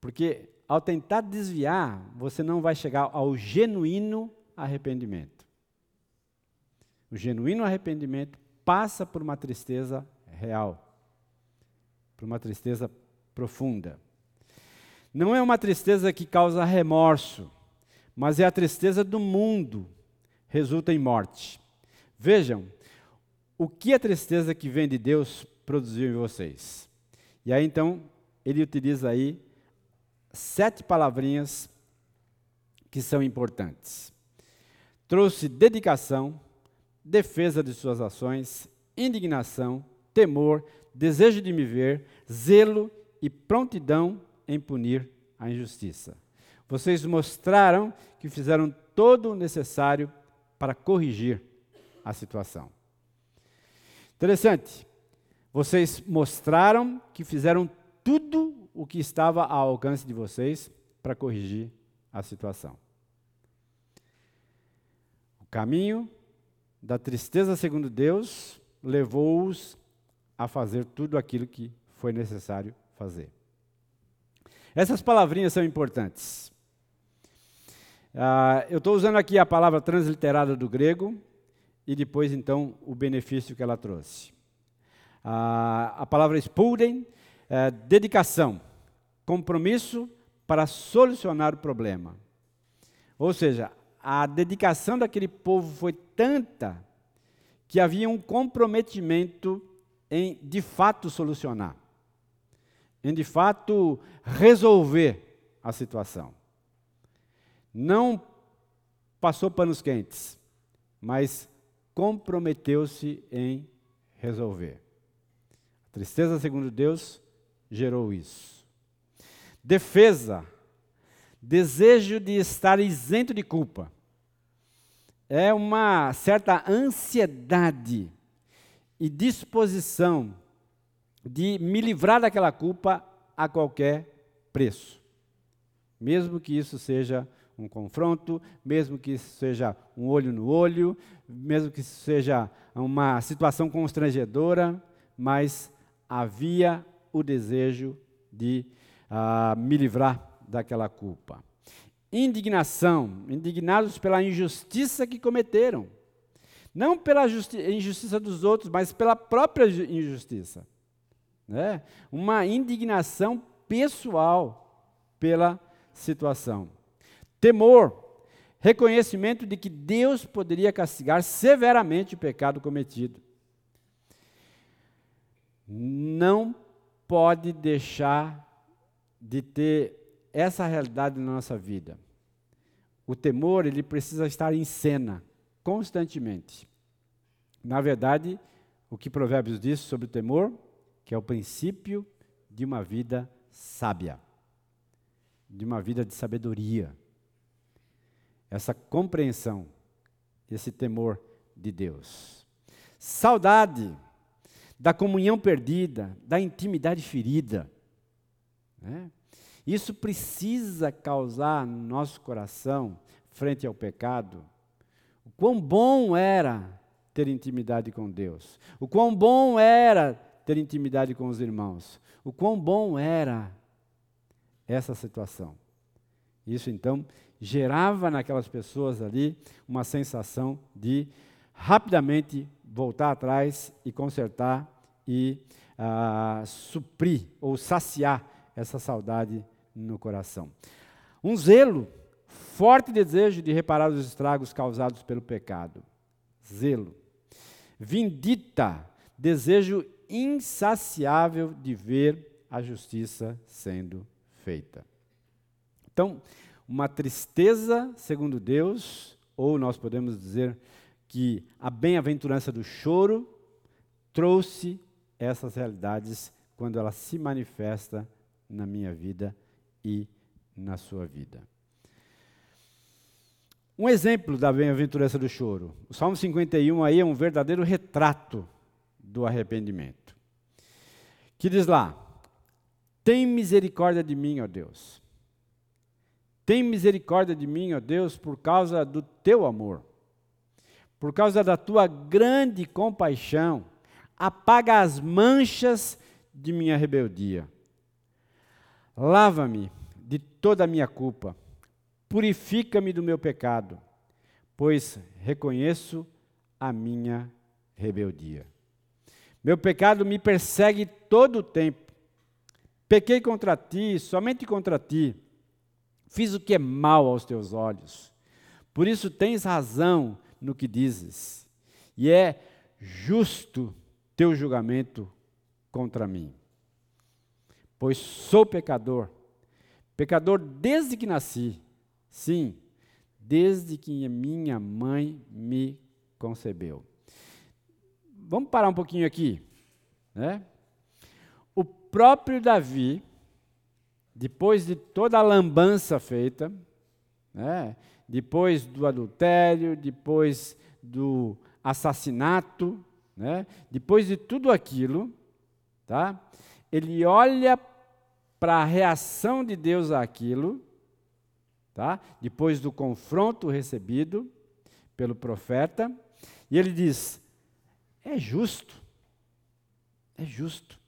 Porque ao tentar desviar, você não vai chegar ao genuíno arrependimento. O genuíno arrependimento passa por uma tristeza real, por uma tristeza profunda. Não é uma tristeza que causa remorso, mas é a tristeza do mundo, resulta em morte. Vejam, o que a tristeza que vem de Deus produziu em vocês? E aí então, ele utiliza aí sete palavrinhas que são importantes. Trouxe dedicação, defesa de suas ações, indignação, temor, desejo de me ver, zelo e prontidão em punir a injustiça. Vocês mostraram que fizeram todo o necessário para corrigir a situação. Interessante. Vocês mostraram que fizeram tudo o que estava ao alcance de vocês para corrigir a situação. O caminho da tristeza segundo Deus levou-os a fazer tudo aquilo que foi necessário fazer. Essas palavrinhas são importantes. Ah, eu estou usando aqui a palavra transliterada do grego e depois, então, o benefício que ela trouxe. Ah, a palavra spuden é dedicação, compromisso para solucionar o problema. Ou seja, a dedicação daquele povo foi tanta que havia um comprometimento em de fato solucionar, em de fato resolver a situação. Não passou panos quentes, mas comprometeu-se em resolver. A tristeza, segundo Deus, gerou isso. Defesa, desejo de estar isento de culpa. É uma certa ansiedade e disposição de me livrar daquela culpa a qualquer preço, mesmo que isso seja um confronto, mesmo que isso seja um olho no olho, mesmo que isso seja uma situação constrangedora, mas havia o desejo de uh, me livrar daquela culpa. Indignação, indignados pela injustiça que cometeram. Não pela injustiça dos outros, mas pela própria injustiça. Né? Uma indignação pessoal pela situação. Temor, reconhecimento de que Deus poderia castigar severamente o pecado cometido. Não pode deixar de ter essa realidade na nossa vida. O temor, ele precisa estar em cena constantemente. Na verdade, o que Provérbios diz sobre o temor, que é o princípio de uma vida sábia, de uma vida de sabedoria essa compreensão, esse temor de Deus. Saudade da comunhão perdida, da intimidade ferida. Né? Isso precisa causar no nosso coração, frente ao pecado, o quão bom era ter intimidade com Deus, o quão bom era ter intimidade com os irmãos, o quão bom era essa situação. Isso então gerava naquelas pessoas ali uma sensação de rapidamente voltar atrás e consertar e ah, suprir ou saciar essa saudade no coração. Um zelo, forte desejo de reparar os estragos causados pelo pecado. Zelo. Vindita, desejo insaciável de ver a justiça sendo feita. Então, uma tristeza, segundo Deus, ou nós podemos dizer que a bem-aventurança do choro trouxe essas realidades quando ela se manifesta na minha vida e na sua vida. Um exemplo da bem-aventurança do choro. O Salmo 51 aí é um verdadeiro retrato do arrependimento. Que diz lá: Tem misericórdia de mim, ó Deus. Tem misericórdia de mim, ó Deus, por causa do teu amor. Por causa da tua grande compaixão, apaga as manchas de minha rebeldia. Lava-me de toda a minha culpa, purifica-me do meu pecado, pois reconheço a minha rebeldia. Meu pecado me persegue todo o tempo. Pequei contra ti, somente contra ti. Fiz o que é mal aos teus olhos. Por isso tens razão no que dizes, e é justo teu julgamento contra mim. Pois sou pecador, pecador desde que nasci, sim, desde que minha mãe me concebeu. Vamos parar um pouquinho aqui. Né? O próprio Davi, depois de toda a lambança feita, né? depois do adultério, depois do assassinato, né? depois de tudo aquilo, tá? ele olha para a reação de Deus àquilo, tá? depois do confronto recebido pelo profeta, e ele diz: é justo, é justo.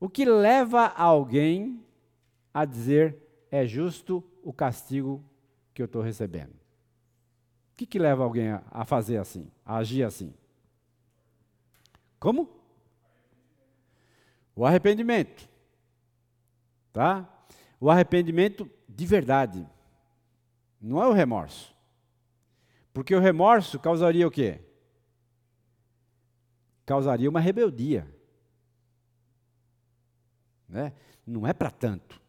O que leva alguém a dizer é justo o castigo que eu estou recebendo? O que, que leva alguém a, fazer assim, a agir assim? Como? O arrependimento. Tá? O arrependimento de verdade. Não é o remorso. Porque o remorso causaria o quê? Causaria uma rebeldia. Né? Não é para tanto.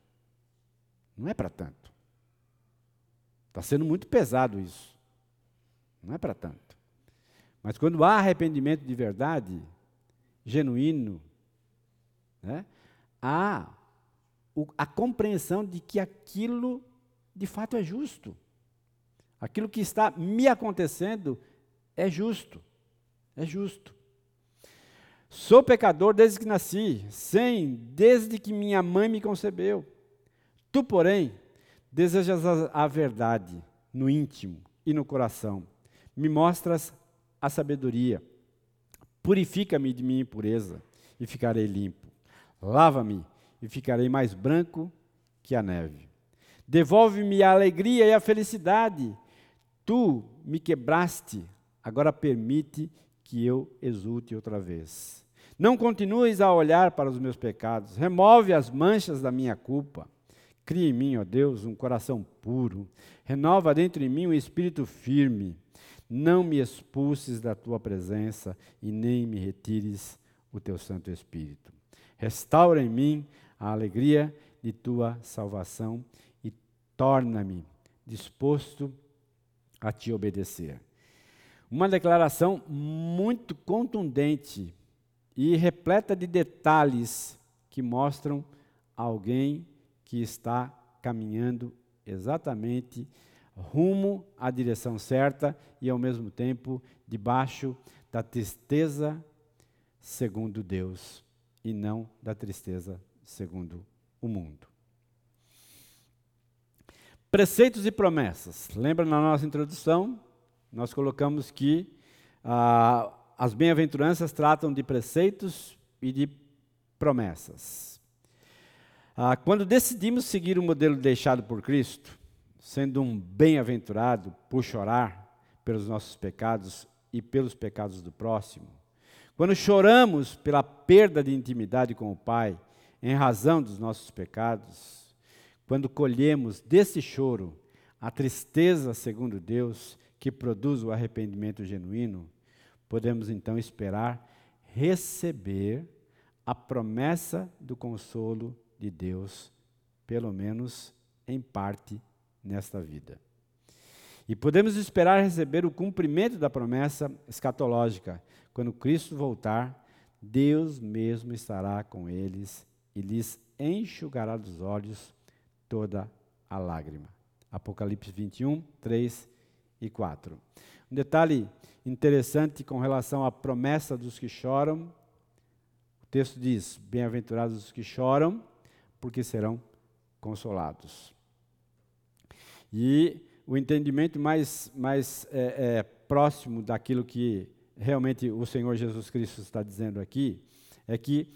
Não é para tanto. Está sendo muito pesado isso. Não é para tanto. Mas quando há arrependimento de verdade, genuíno, né, há o, a compreensão de que aquilo de fato é justo. Aquilo que está me acontecendo é justo. É justo. Sou pecador desde que nasci, sem, desde que minha mãe me concebeu. Tu, porém, desejas a, verdade no íntimo e no coração. Me mostras a sabedoria. Purifica-me de minha impureza e ficarei limpo. Lava-me e ficarei mais branco que a neve. Devolve-me a alegria e a felicidade. Tu me quebraste, agora permite que eu exulte outra vez. Não continues a olhar para os meus pecados, remove as manchas da minha culpa. Cria em mim, ó Deus, um coração puro, renova dentro de mim um espírito firme. Não me expulses da tua presença e nem me retires o teu Santo Espírito. Restaura em mim a alegria de tua salvação e torna-me disposto a te obedecer. Uma declaração muito contundente e repleta de detalhes que mostram alguém que está caminhando exatamente rumo à direção certa e ao mesmo tempo debaixo da tristeza segundo Deus e não da tristeza segundo o mundo. Preceitos e promessas. Lembra na nossa introdução? Nós colocamos que ah, as bem-aventuranças tratam de preceitos e de promessas. Ah, quando decidimos seguir o modelo deixado por Cristo, sendo um bem-aventurado por chorar pelos nossos pecados e pelos pecados do próximo, quando choramos pela perda de intimidade com o Pai, em razão dos nossos pecados, quando colhemos desse choro a tristeza segundo Deus, que produz o arrependimento genuíno, podemos então esperar receber a promessa do consolo de Deus, pelo menos em parte nesta vida. E podemos esperar receber o cumprimento da promessa escatológica. Quando Cristo voltar, Deus mesmo estará com eles e lhes enxugará dos olhos toda a lágrima. Apocalipse 21, 3 e 4. Um detalhe interessante com relação à promessa dos que choram. O texto diz: Bem-aventurados os que choram, porque serão consolados. E o entendimento mais, mais é, é, próximo daquilo que realmente o Senhor Jesus Cristo está dizendo aqui é que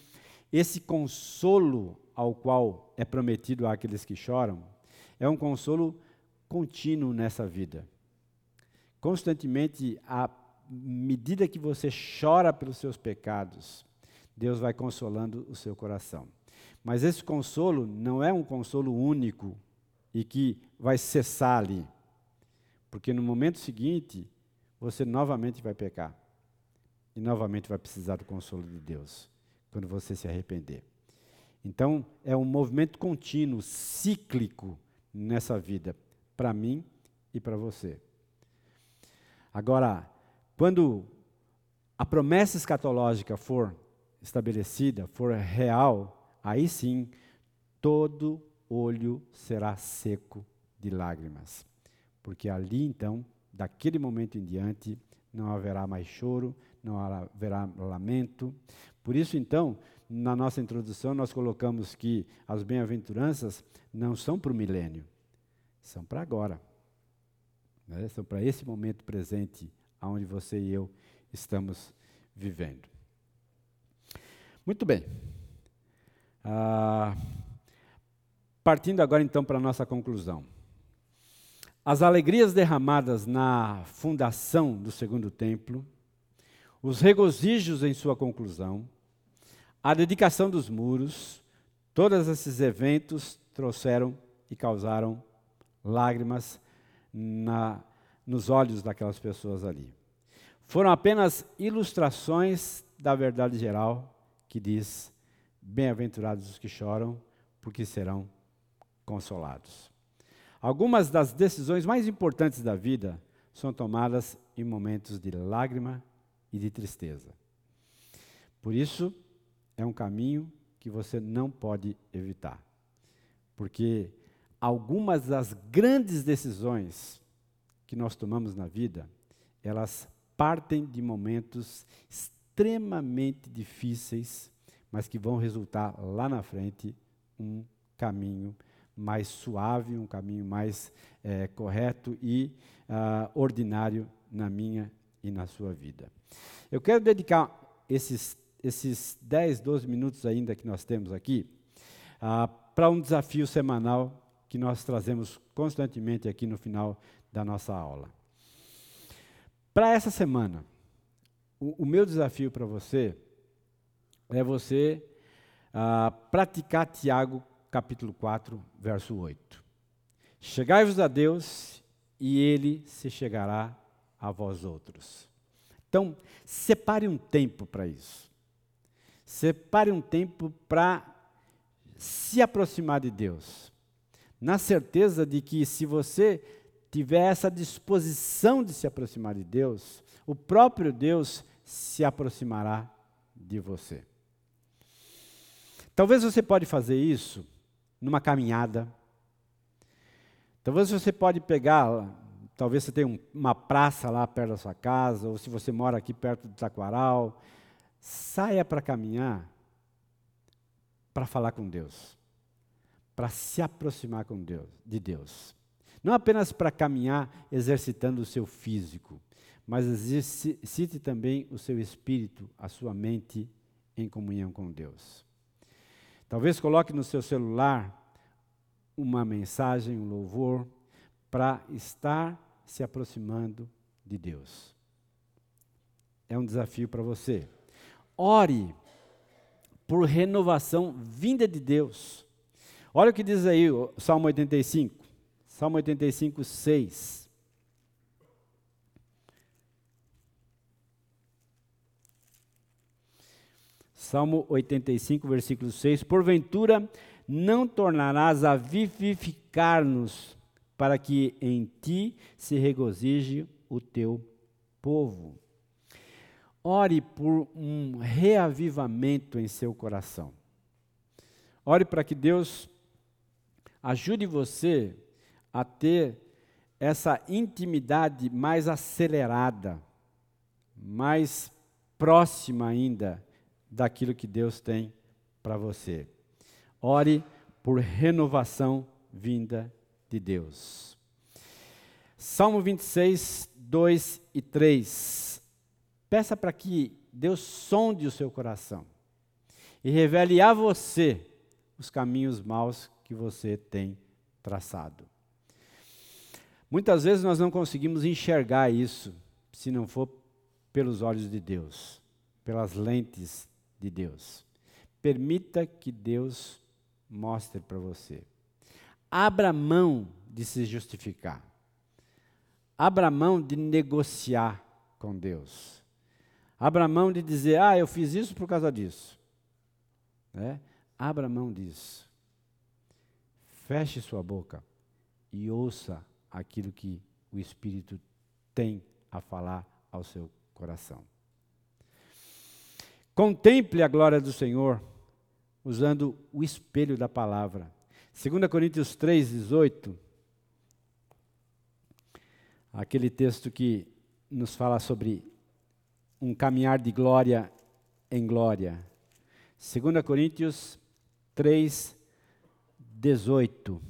esse consolo ao qual é prometido àqueles que choram é um consolo contínuo nessa vida. Constantemente, à medida que você chora pelos seus pecados, Deus vai consolando o seu coração. Mas esse consolo não é um consolo único e que vai cessar ali. Porque no momento seguinte, você novamente vai pecar. E novamente vai precisar do consolo de Deus, quando você se arrepender. Então, é um movimento contínuo, cíclico nessa vida, para mim e para você. Agora, quando a promessa escatológica for estabelecida, for real, aí sim todo olho será seco de lágrimas. Porque ali então, daquele momento em diante, não haverá mais choro, não haverá lamento. Por isso, então, na nossa introdução, nós colocamos que as bem-aventuranças não são para o milênio, são para agora. Né? São para esse momento presente, onde você e eu estamos vivendo. Muito bem. Ah, partindo agora então para a nossa conclusão. As alegrias derramadas na fundação do segundo templo, os regozijos em sua conclusão, a dedicação dos muros, todos esses eventos trouxeram e causaram lágrimas na, nos olhos daquelas pessoas ali. Foram apenas ilustrações da verdade geral que diz: Bem-aventurados os que choram, porque serão consolados. Algumas das decisões mais importantes da vida são tomadas em momentos de lágrima e de tristeza. Por isso, é um caminho que você não pode evitar. Porque algumas das grandes decisões que nós tomamos na vida, elas partem de momentos extremamente difíceis, mas que vão resultar lá na frente um caminho mais suave, um caminho mais é, correto e uh, ordinário na minha e na sua vida. Eu quero dedicar esses, esses 10, 12 minutos ainda que nós temos aqui uh, para um desafio semanal que nós trazemos constantemente aqui no final da nossa aula. Para essa semana, o, o meu desafio para você é você uh, praticar Tiago capítulo 4, verso 8. Chegai-vos a Deus e ele se chegará a vós outros. Então, separe um tempo para isso. Separe um tempo para se aproximar de Deus. Na certeza de que se você tiver essa disposição de se aproximar de Deus, o próprio Deus se aproximará de você. Talvez você pode fazer isso numa caminhada. Talvez você pode pegar, talvez você tenha um, uma praça lá perto da sua casa, ou se você mora aqui perto do Taquaral, saia para caminhar para falar com Deus, para se aproximar com Deus, de Deus. Não apenas para caminhar exercitando o seu físico, mas exercite também o seu espírito, a sua mente em comunhão com Deus. Talvez coloque no seu celular uma mensagem, um louvor, para estar se aproximando de Deus. É um desafio para você. Ore por renovação vinda de Deus. Olha o que diz aí o Salmo 85. Salmo 85, 6. Salmo 85, versículo 6. Porventura não tornarás a vivificar-nos, para que em ti se regozije o teu povo. Ore por um reavivamento em seu coração. Ore para que Deus ajude você a ter essa intimidade mais acelerada, mais próxima ainda daquilo que Deus tem para você. Ore por renovação vinda de Deus. Salmo 26, 2 e 3. Peça para que Deus sonde o seu coração e revele a você os caminhos maus que você tem traçado. Muitas vezes nós não conseguimos enxergar isso se não for pelos olhos de Deus, pelas lentes de Deus. Permita que Deus mostre para você. Abra mão de se justificar. Abra mão de negociar com Deus. Abra mão de dizer, ah, eu fiz isso por causa disso. Né? Abra mão disso. Feche sua boca e ouça aquilo que o Espírito tem a falar ao seu coração. Contemple a glória do Senhor usando o espelho da palavra. 2 Coríntios 3, 18, aquele texto que nos fala sobre um caminhar de glória em glória. 2 Coríntios 3, 18.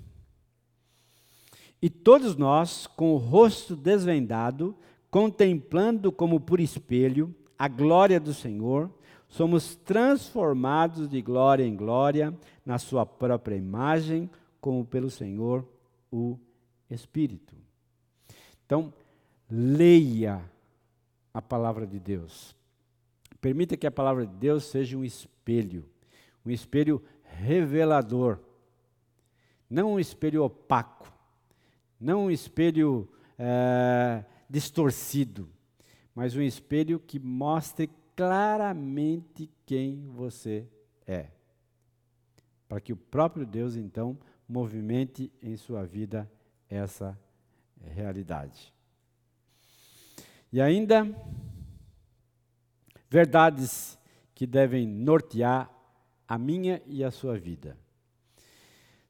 E todos nós, com o rosto desvendado, contemplando como por espelho a glória do Senhor, somos transformados de glória em glória na Sua própria imagem, como pelo Senhor o Espírito. Então, leia a palavra de Deus. Permita que a palavra de Deus seja um espelho, um espelho revelador, não um espelho opaco, não um espelho é, distorcido, mas um espelho que mostre claramente quem você é. Para que o próprio Deus, então, movimente em sua vida essa realidade. E ainda, verdades que devem nortear a minha e a sua vida.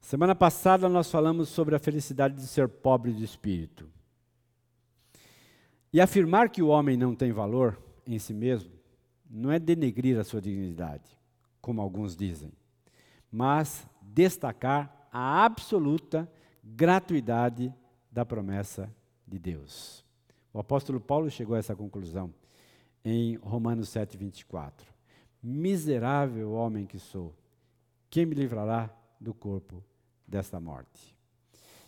Semana passada nós falamos sobre a felicidade de ser pobre de espírito. E afirmar que o homem não tem valor em si mesmo não é denegrir a sua dignidade, como alguns dizem, mas destacar a absoluta gratuidade da promessa de Deus. O apóstolo Paulo chegou a essa conclusão em Romanos 7, 24. Miserável homem que sou, quem me livrará do corpo desta morte?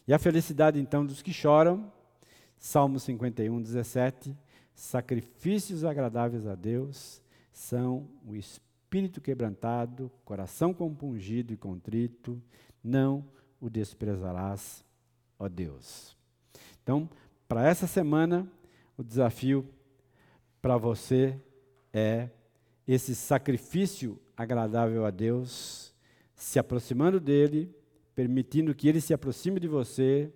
E a felicidade então dos que choram, Salmo 51, 17, sacrifícios agradáveis a Deus são o espírito quebrantado, coração compungido e contrito, não o desprezarás, ó Deus. Então, para essa semana, o desafio para você é esse sacrifício agradável a Deus, se aproximando dele, permitindo que ele se aproxime de você,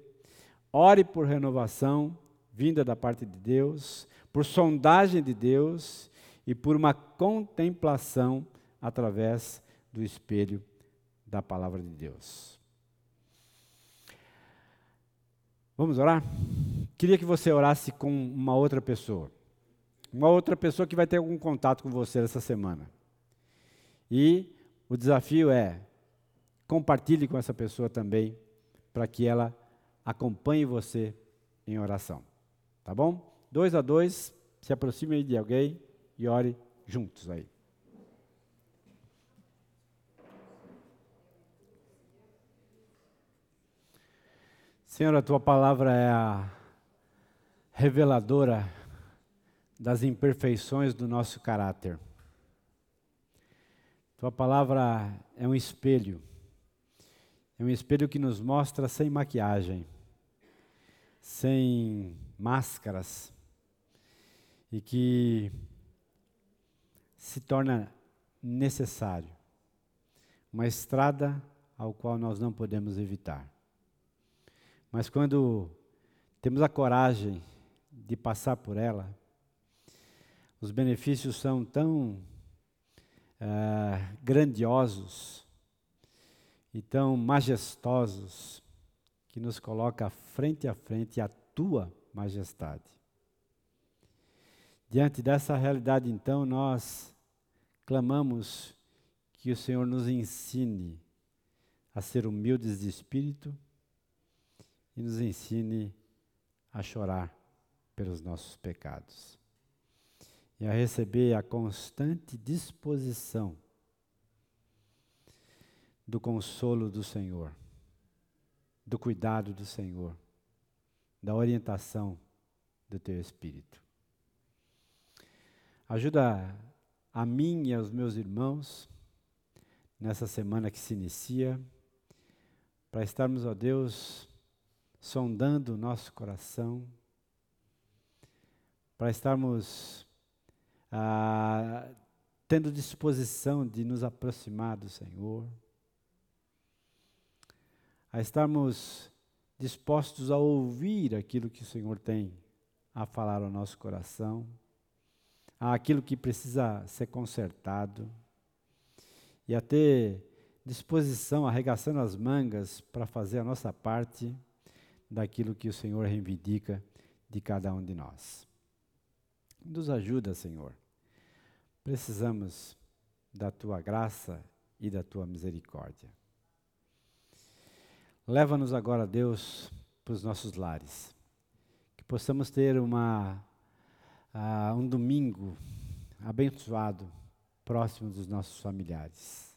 ore por renovação vinda da parte de Deus, por sondagem de Deus e por uma contemplação através do espelho da palavra de Deus. Vamos orar? Queria que você orasse com uma outra pessoa. Uma outra pessoa que vai ter algum contato com você essa semana. E o desafio é compartilhe com essa pessoa também, para que ela acompanhe você em oração. Tá bom? Dois a dois, se aproxime de alguém e ore juntos aí. Senhor, a tua palavra é a reveladora das imperfeições do nosso caráter. Tua palavra é um espelho. É um espelho que nos mostra sem maquiagem, sem máscaras, e que se torna necessário uma estrada ao qual nós não podemos evitar. Mas quando temos a coragem de passar por ela, os benefícios são tão uh, grandiosos e tão majestosos que nos coloca frente a frente a tua majestade. Diante dessa realidade, então, nós clamamos que o Senhor nos ensine a ser humildes de espírito e nos ensine a chorar pelos nossos pecados e a receber a constante disposição do consolo do Senhor, do cuidado do Senhor, da orientação do teu Espírito. Ajuda a mim e aos meus irmãos nessa semana que se inicia, para estarmos, ó Deus, sondando o nosso coração, para estarmos ah, tendo disposição de nos aproximar do Senhor, a estarmos dispostos a ouvir aquilo que o Senhor tem a falar ao nosso coração, aquilo que precisa ser consertado, e a ter disposição, arregaçando as mangas para fazer a nossa parte daquilo que o Senhor reivindica de cada um de nós. Nos ajuda, Senhor. Precisamos da tua graça e da tua misericórdia. Leva-nos agora, Deus, para os nossos lares. Que possamos ter uma, uh, um domingo abençoado, próximo dos nossos familiares.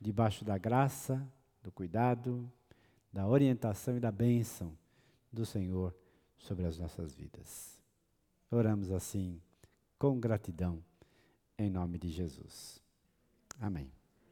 Debaixo da graça, do cuidado, da orientação e da bênção do Senhor sobre as nossas vidas. Oramos assim, com gratidão, em nome de Jesus. Amém.